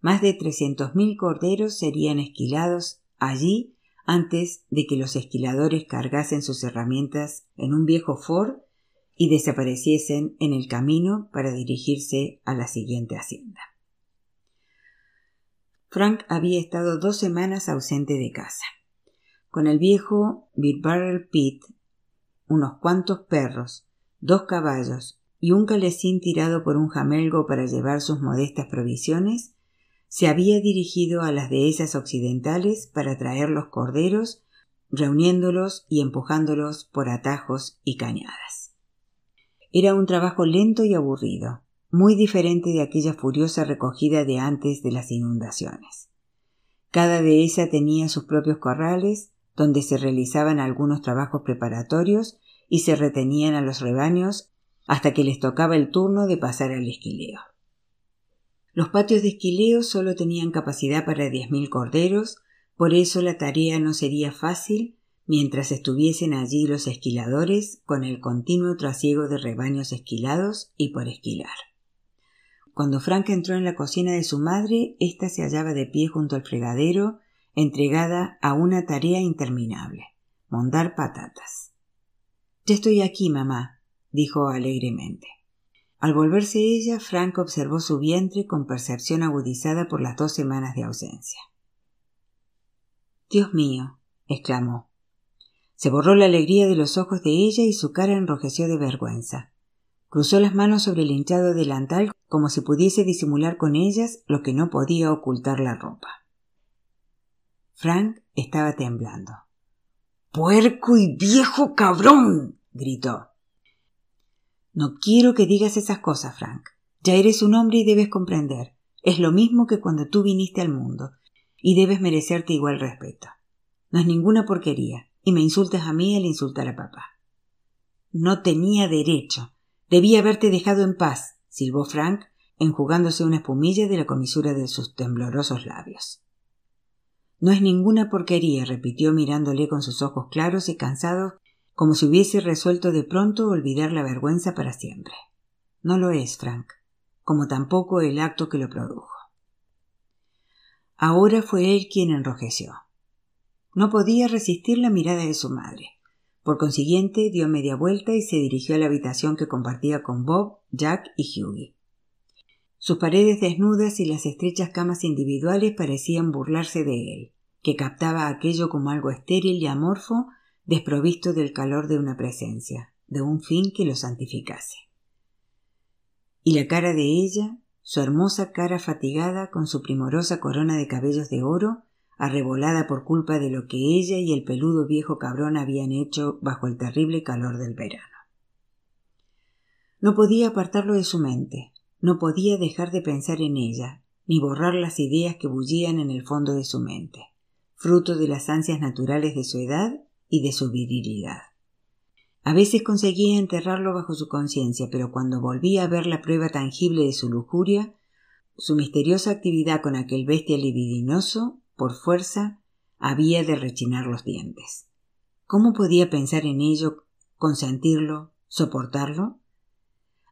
[SPEAKER 1] Más de trescientos mil corderos serían esquilados allí antes de que los esquiladores cargasen sus herramientas en un viejo Ford y desapareciesen en el camino para dirigirse a la siguiente hacienda. Frank había estado dos semanas ausente de casa. Con el viejo Barrel Pit, unos cuantos perros, dos caballos y un calecín tirado por un jamelgo para llevar sus modestas provisiones, se había dirigido a las dehesas occidentales para traer los corderos, reuniéndolos y empujándolos por atajos y cañadas. Era un trabajo lento y aburrido, muy diferente de aquella furiosa recogida de antes de las inundaciones. Cada dehesa tenía sus propios corrales, donde se realizaban algunos trabajos preparatorios y se retenían a los rebaños hasta que les tocaba el turno de pasar al esquileo. Los patios de esquileo solo tenían capacidad para diez mil corderos, por eso la tarea no sería fácil mientras estuviesen allí los esquiladores con el continuo trasiego de rebaños esquilados y por esquilar. Cuando Frank entró en la cocina de su madre, ésta se hallaba de pie junto al fregadero, entregada a una tarea interminable mondar patatas. Ya estoy aquí, mamá, dijo alegremente. Al volverse ella, Frank observó su vientre con percepción agudizada por las dos semanas de ausencia. Dios mío, exclamó. Se borró la alegría de los ojos de ella y su cara enrojeció de vergüenza. Cruzó las manos sobre el hinchado delantal como si pudiese disimular con ellas lo que no podía ocultar la ropa. Frank estaba temblando. Puerco y viejo cabrón. gritó. No quiero que digas esas cosas, Frank. Ya eres un hombre y debes comprender. Es lo mismo que cuando tú viniste al mundo, y debes merecerte igual respeto. No es ninguna porquería, y me insultas a mí al insultar a papá. No tenía derecho. Debía haberte dejado en paz, silbó Frank, enjugándose una espumilla de la comisura de sus temblorosos labios. No es ninguna porquería, repitió mirándole con sus ojos claros y cansados como si hubiese resuelto de pronto olvidar la vergüenza para siempre. No lo es, Frank, como tampoco el acto que lo produjo. Ahora fue él quien enrojeció. No podía resistir la mirada de su madre. Por consiguiente, dio media vuelta y se dirigió a la habitación que compartía con Bob, Jack y Hughie. Sus paredes desnudas y las estrechas camas individuales parecían burlarse de él, que captaba aquello como algo estéril y amorfo desprovisto del calor de una presencia, de un fin que lo santificase. Y la cara de ella, su hermosa cara fatigada con su primorosa corona de cabellos de oro, arrebolada por culpa de lo que ella y el peludo viejo cabrón habían hecho bajo el terrible calor del verano. No podía apartarlo de su mente, no podía dejar de pensar en ella, ni borrar las ideas que bullían en el fondo de su mente, fruto de las ansias naturales de su edad y de su virilidad. A veces conseguía enterrarlo bajo su conciencia, pero cuando volvía a ver la prueba tangible de su lujuria, su misteriosa actividad con aquel bestia libidinoso, por fuerza, había de rechinar los dientes. ¿Cómo podía pensar en ello, consentirlo, soportarlo?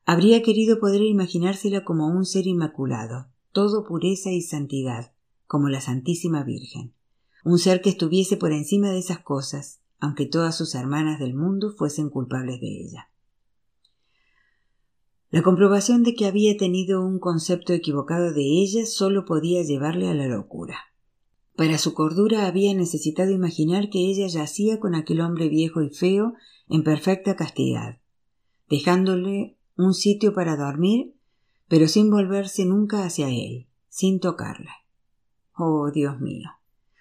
[SPEAKER 1] Habría querido poder imaginársela como un ser inmaculado, todo pureza y santidad, como la Santísima Virgen, un ser que estuviese por encima de esas cosas, aunque todas sus hermanas del mundo fuesen culpables de ella. La comprobación de que había tenido un concepto equivocado de ella solo podía llevarle a la locura. Para su cordura había necesitado imaginar que ella yacía con aquel hombre viejo y feo en perfecta castidad, dejándole un sitio para dormir, pero sin volverse nunca hacia él, sin tocarle. Oh, Dios mío.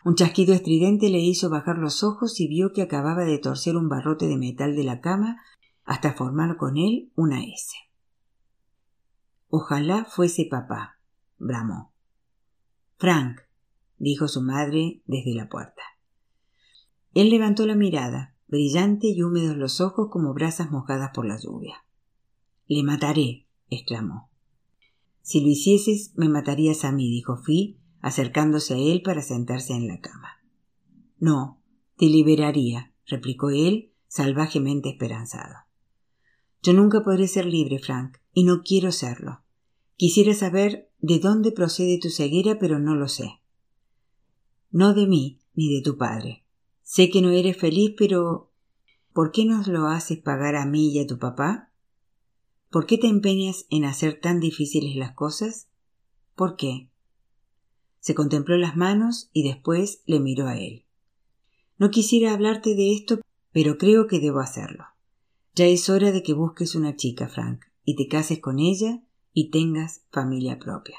[SPEAKER 1] Un chasquido estridente le hizo bajar los ojos y vio que acababa de torcer un barrote de metal de la cama hasta formar con él una S. Ojalá fuese papá, bramó. Frank, dijo su madre desde la puerta. Él levantó la mirada, brillante y húmedos los ojos como brasas mojadas por la lluvia. Le mataré, exclamó. Si lo hicieses, me matarías a mí, dijo Fi, acercándose a él para sentarse en la cama. No, te liberaría, replicó él, salvajemente esperanzado. Yo nunca podré ser libre, Frank, y no quiero serlo. Quisiera saber de dónde procede tu ceguera, pero no lo sé. No de mí, ni de tu padre. Sé que no eres feliz, pero ¿por qué nos lo haces pagar a mí y a tu papá? ¿Por qué te empeñas en hacer tan difíciles las cosas? ¿Por qué? Se contempló las manos y después le miró a él. No quisiera hablarte de esto, pero creo que debo hacerlo. Ya es hora de que busques una chica, Frank, y te cases con ella y tengas familia propia.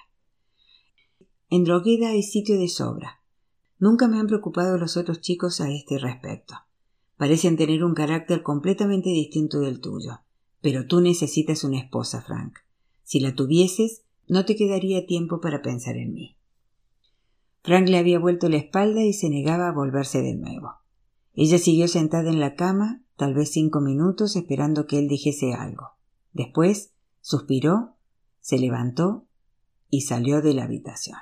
[SPEAKER 1] En Drogueda hay sitio de sobra. Nunca me han preocupado los otros chicos a este respecto. Parecen tener un carácter completamente distinto del tuyo. Pero tú necesitas una esposa, Frank. Si la tuvieses, no te quedaría tiempo para pensar en mí. Frank le había vuelto la espalda y se negaba a volverse de nuevo. Ella siguió sentada en la cama, tal vez cinco minutos, esperando que él dijese algo. Después suspiró, se levantó y salió de la habitación.